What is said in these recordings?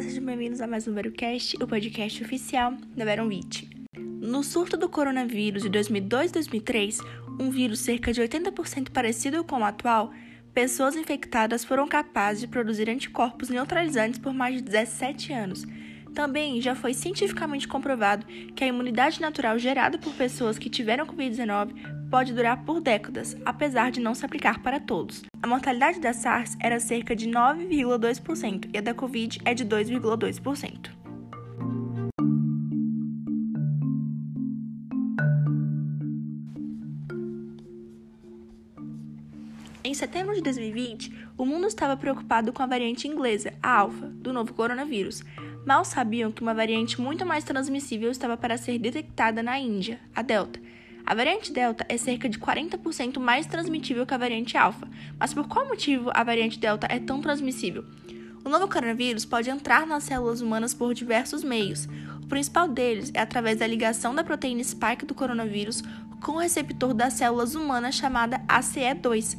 sejam bem-vindos a mais um VeroCast, o podcast oficial da Veronvit. No surto do coronavírus de 2002-2003, um vírus cerca de 80% parecido com o atual, pessoas infectadas foram capazes de produzir anticorpos neutralizantes por mais de 17 anos. Também já foi cientificamente comprovado que a imunidade natural gerada por pessoas que tiveram Covid-19 pode durar por décadas, apesar de não se aplicar para todos. A mortalidade da SARS era cerca de 9,2% e a da Covid é de 2,2%. Em setembro de 2020, o mundo estava preocupado com a variante inglesa, a alfa, do novo coronavírus. Mal sabiam que uma variante muito mais transmissível estava para ser detectada na Índia, a delta a variante Delta é cerca de 40% mais transmitível que a variante Alpha, mas por qual motivo a variante Delta é tão transmissível? O novo coronavírus pode entrar nas células humanas por diversos meios. O principal deles é através da ligação da proteína spike do coronavírus com o receptor das células humanas chamada ACE2,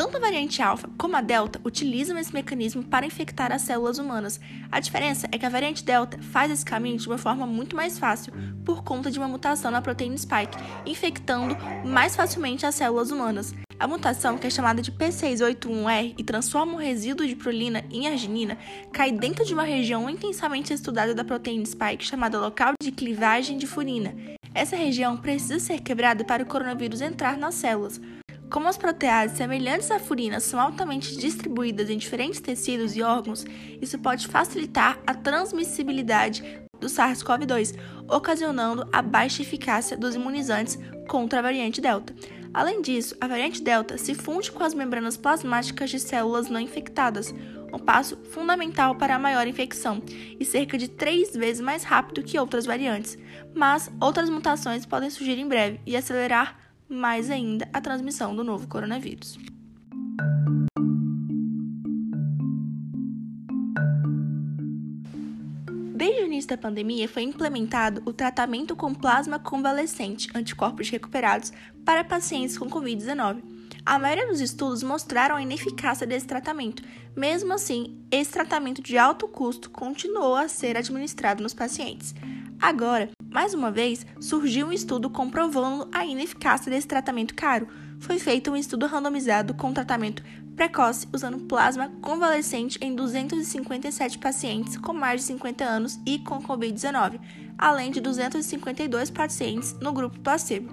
tanto a variante alfa como a delta utilizam esse mecanismo para infectar as células humanas. A diferença é que a variante delta faz esse caminho de uma forma muito mais fácil, por conta de uma mutação na proteína spike, infectando mais facilmente as células humanas. A mutação, que é chamada de P681R e transforma o resíduo de prolina em arginina, cai dentro de uma região intensamente estudada da proteína spike chamada local de clivagem de furina. Essa região precisa ser quebrada para o coronavírus entrar nas células. Como as proteases semelhantes à furina são altamente distribuídas em diferentes tecidos e órgãos, isso pode facilitar a transmissibilidade do SARS-CoV-2, ocasionando a baixa eficácia dos imunizantes contra a variante Delta. Além disso, a variante Delta se funde com as membranas plasmáticas de células não infectadas, um passo fundamental para a maior infecção e cerca de três vezes mais rápido que outras variantes. Mas outras mutações podem surgir em breve e acelerar mais ainda a transmissão do novo coronavírus. Desde o início da pandemia, foi implementado o tratamento com plasma convalescente, anticorpos recuperados, para pacientes com Covid-19. A maioria dos estudos mostraram a ineficácia desse tratamento. Mesmo assim, esse tratamento de alto custo continuou a ser administrado nos pacientes. Agora, mais uma vez, surgiu um estudo comprovando a ineficácia desse tratamento caro. Foi feito um estudo randomizado com tratamento precoce usando plasma convalescente em 257 pacientes com mais de 50 anos e com Covid-19, além de 252 pacientes no grupo placebo.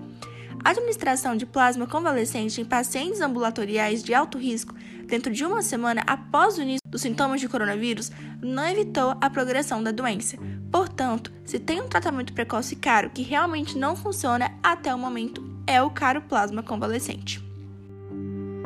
Administração de plasma convalescente em pacientes ambulatoriais de alto risco dentro de uma semana após o início dos sintomas de coronavírus não evitou a progressão da doença. Portanto, se tem um tratamento precoce caro que realmente não funciona até o momento, é o caro plasma convalescente.